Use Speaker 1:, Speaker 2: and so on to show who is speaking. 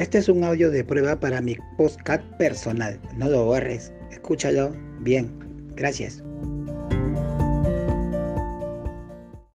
Speaker 1: Este es un audio de prueba para mi podcast personal. No lo borres. Escúchalo bien. Gracias.